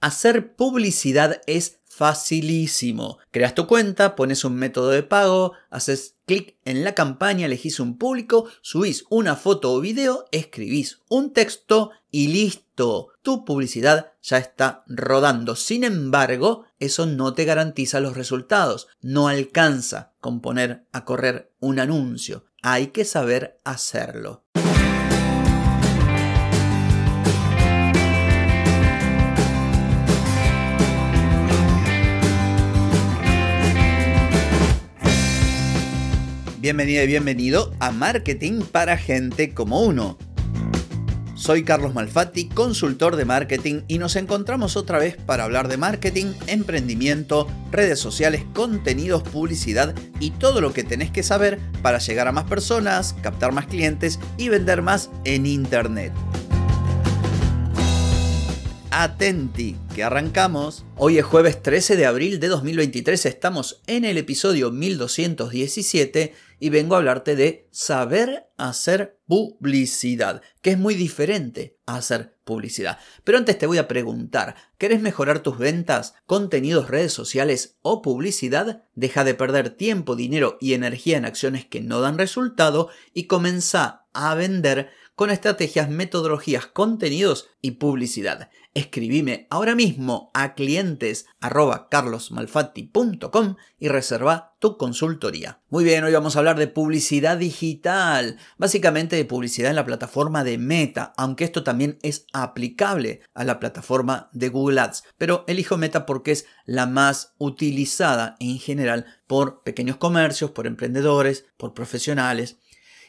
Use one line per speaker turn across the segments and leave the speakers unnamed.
Hacer publicidad es facilísimo. Creas tu cuenta, pones un método de pago, haces clic en la campaña, elegís un público, subís una foto o video, escribís un texto y listo. Tu publicidad ya está rodando. Sin embargo, eso no te garantiza los resultados. No alcanza con poner a correr un anuncio. Hay que saber hacerlo. Bienvenida y bienvenido a Marketing para Gente como Uno. Soy Carlos Malfatti, consultor de marketing y nos encontramos otra vez para hablar de marketing, emprendimiento, redes sociales, contenidos, publicidad y todo lo que tenés que saber para llegar a más personas, captar más clientes y vender más en Internet. Atenti, que arrancamos. Hoy es jueves 13 de abril de 2023, estamos en el episodio 1217 y vengo a hablarte de saber hacer publicidad, que es muy diferente a hacer publicidad. Pero antes te voy a preguntar, ¿querés mejorar tus ventas, contenidos, redes sociales o publicidad? Deja de perder tiempo, dinero y energía en acciones que no dan resultado y comienza a vender con estrategias, metodologías, contenidos y publicidad. Escribime ahora mismo a clientes carlosmalfatti.com y reserva tu consultoría. Muy bien, hoy vamos a hablar de publicidad digital, básicamente de publicidad en la plataforma de Meta, aunque esto también es aplicable a la plataforma de Google Ads, pero elijo Meta porque es la más utilizada en general por pequeños comercios, por emprendedores, por profesionales.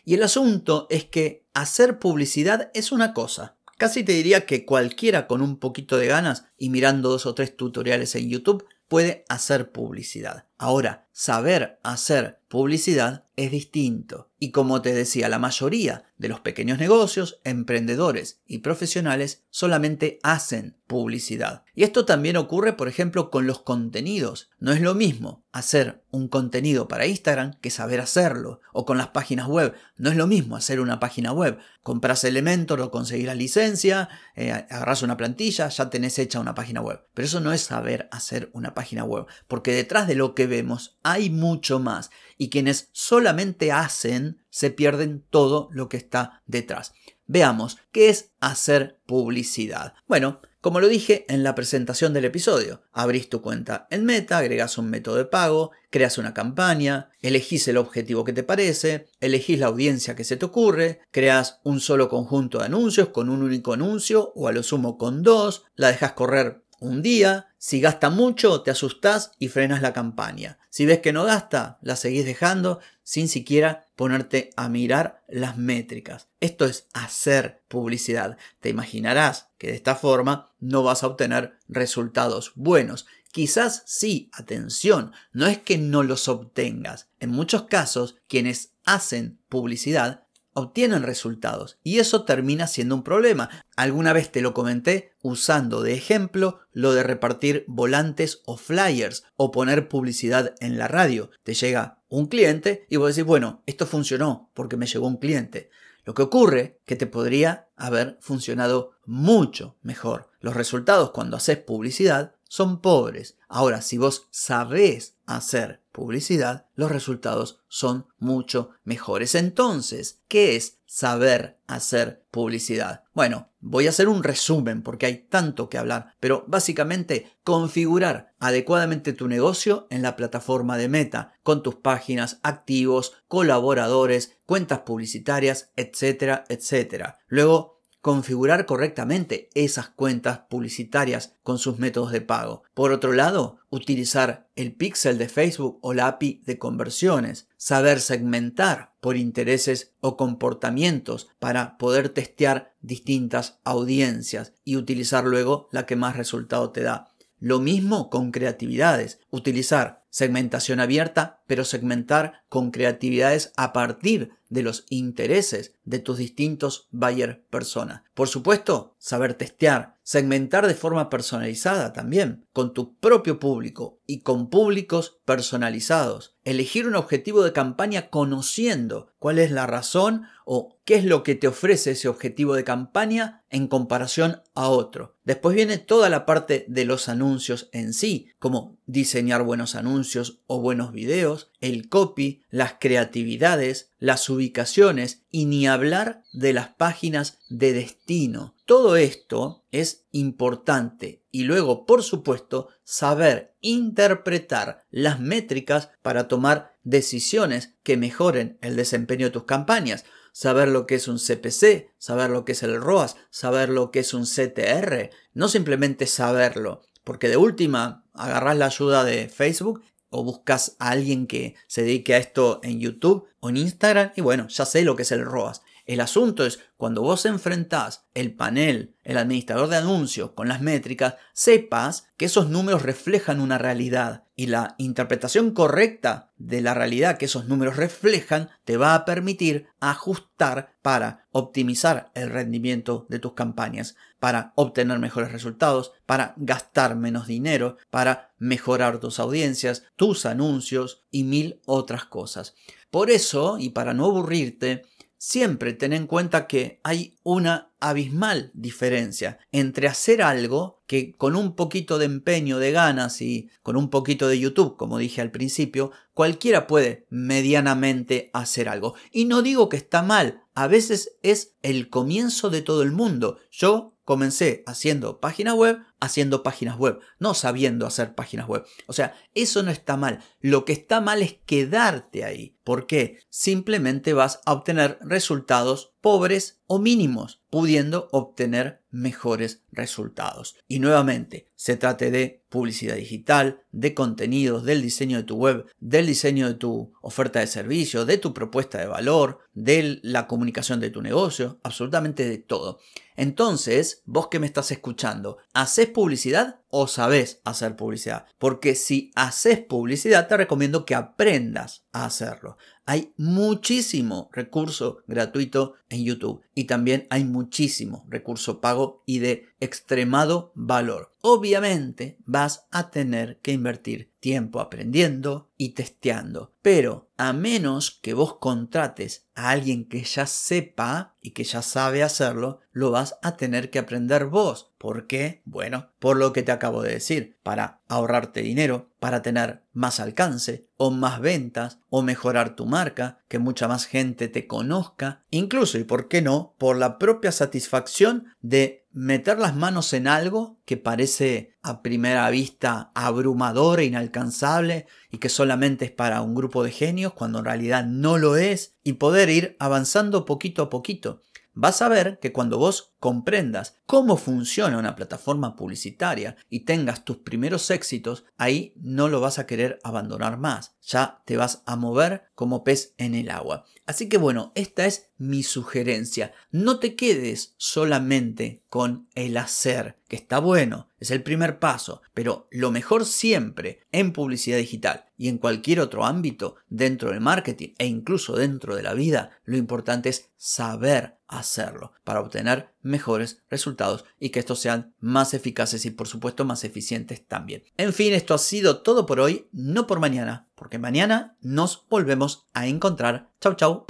Y el asunto es que hacer publicidad es una cosa, Casi te diría que cualquiera con un poquito de ganas y mirando dos o tres tutoriales en YouTube puede hacer publicidad. Ahora, saber hacer publicidad es distinto. Y como te decía, la mayoría de los pequeños negocios, emprendedores y profesionales solamente hacen publicidad. Y esto también ocurre, por ejemplo, con los contenidos. No es lo mismo hacer un contenido para Instagram que saber hacerlo. O con las páginas web. No es lo mismo hacer una página web. Compras Elementor o conseguir la licencia, eh, agarras una plantilla, ya tenés hecha una página web. Pero eso no es saber hacer una página web. Porque detrás de lo que vemos hay mucho más. Y quienes solamente hacen se pierden todo lo que está detrás. Veamos, ¿qué es hacer publicidad? Bueno, como lo dije en la presentación del episodio, abrís tu cuenta en Meta, agregas un método de pago, creas una campaña, elegís el objetivo que te parece, elegís la audiencia que se te ocurre, creas un solo conjunto de anuncios con un único anuncio o a lo sumo con dos, la dejas correr un día, si gasta mucho te asustás y frenas la campaña. Si ves que no gasta, la seguís dejando sin siquiera ponerte a mirar las métricas. Esto es hacer publicidad. Te imaginarás que de esta forma no vas a obtener resultados buenos. Quizás sí, atención, no es que no los obtengas. En muchos casos, quienes hacen publicidad obtienen resultados y eso termina siendo un problema. Alguna vez te lo comenté usando de ejemplo lo de repartir volantes o flyers o poner publicidad en la radio. Te llega un cliente y vos decís, bueno, esto funcionó porque me llegó un cliente. Lo que ocurre que te podría haber funcionado mucho mejor. Los resultados cuando haces publicidad son pobres. Ahora, si vos sabés hacer publicidad, los resultados son mucho mejores. Entonces, ¿qué es saber hacer publicidad? Bueno, voy a hacer un resumen porque hay tanto que hablar, pero básicamente configurar adecuadamente tu negocio en la plataforma de Meta, con tus páginas, activos, colaboradores, cuentas publicitarias, etcétera, etcétera. Luego, configurar correctamente esas cuentas publicitarias con sus métodos de pago. Por otro lado, utilizar el pixel de Facebook o la API de conversiones, saber segmentar por intereses o comportamientos para poder testear distintas audiencias y utilizar luego la que más resultado te da. Lo mismo con creatividades, utilizar segmentación abierta pero segmentar con creatividades a partir de los intereses de tus distintos buyer persona. Por supuesto, saber testear, segmentar de forma personalizada también, con tu propio público y con públicos personalizados. Elegir un objetivo de campaña conociendo cuál es la razón o qué es lo que te ofrece ese objetivo de campaña en comparación a otro. Después viene toda la parte de los anuncios en sí, como diseñar buenos anuncios o buenos videos, el copy, las creatividades, las ubicaciones y ni hablar de las páginas de destino. Todo esto es importante y luego, por supuesto, saber interpretar las métricas para tomar decisiones que mejoren el desempeño de tus campañas saber lo que es un CPC, saber lo que es el ROAS, saber lo que es un CTR, no simplemente saberlo, porque de última agarras la ayuda de Facebook o buscas a alguien que se dedique a esto en YouTube o en Instagram y bueno, ya sé lo que es el ROAS. El asunto es cuando vos enfrentás el panel, el administrador de anuncios con las métricas, sepas que esos números reflejan una realidad y la interpretación correcta de la realidad que esos números reflejan te va a permitir ajustar para optimizar el rendimiento de tus campañas, para obtener mejores resultados, para gastar menos dinero, para mejorar tus audiencias, tus anuncios y mil otras cosas. Por eso, y para no aburrirte, siempre ten en cuenta que hay una abismal diferencia entre hacer algo que con un poquito de empeño, de ganas y con un poquito de YouTube, como dije al principio, cualquiera puede medianamente hacer algo. Y no digo que está mal, a veces es el comienzo de todo el mundo. Yo comencé haciendo páginas web, haciendo páginas web, no sabiendo hacer páginas web. O sea, eso no está mal. Lo que está mal es quedarte ahí. ¿Por qué? Simplemente vas a obtener resultados pobres o mínimos, pudiendo obtener mejores resultados. Y nuevamente, se trate de publicidad digital, de contenidos, del diseño de tu web, del diseño de tu oferta de servicio, de tu propuesta de valor, de la comunicación de tu negocio, absolutamente de todo. Entonces, vos que me estás escuchando, ¿haces publicidad o sabes hacer publicidad? Porque si haces publicidad, te recomiendo que aprendas a hacerlo. Hay muchísimo recurso gratuito en YouTube y también hay muchísimo recurso pago y de extremado valor. Obviamente vas a tener que invertir tiempo aprendiendo y testeando, pero a menos que vos contrates a alguien que ya sepa y que ya sabe hacerlo, lo vas a tener que aprender vos. ¿Por qué? Bueno, por lo que te acabo de decir, para ahorrarte dinero, para tener más alcance o más ventas o mejorar tu marca, que mucha más gente te conozca, incluso y por qué no, por la propia satisfacción de meter las manos en algo que parece a primera vista abrumador e inalcanzable y que solamente es para un grupo de genios cuando en realidad no lo es y poder ir avanzando poquito a poquito vas a ver que cuando vos comprendas cómo funciona una plataforma publicitaria y tengas tus primeros éxitos, ahí no lo vas a querer abandonar más. Ya te vas a mover como pez en el agua. Así que bueno, esta es mi sugerencia. No te quedes solamente con el hacer, que está bueno, es el primer paso, pero lo mejor siempre en publicidad digital y en cualquier otro ámbito dentro del marketing e incluso dentro de la vida, lo importante es saber hacerlo para obtener mejores resultados y que estos sean más eficaces y por supuesto más eficientes también. En fin, esto ha sido todo por hoy, no por mañana, porque mañana nos volvemos a encontrar. Chau, chau.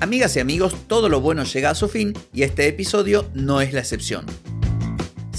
Amigas y amigos, todo lo bueno llega a su fin y este episodio no es la excepción.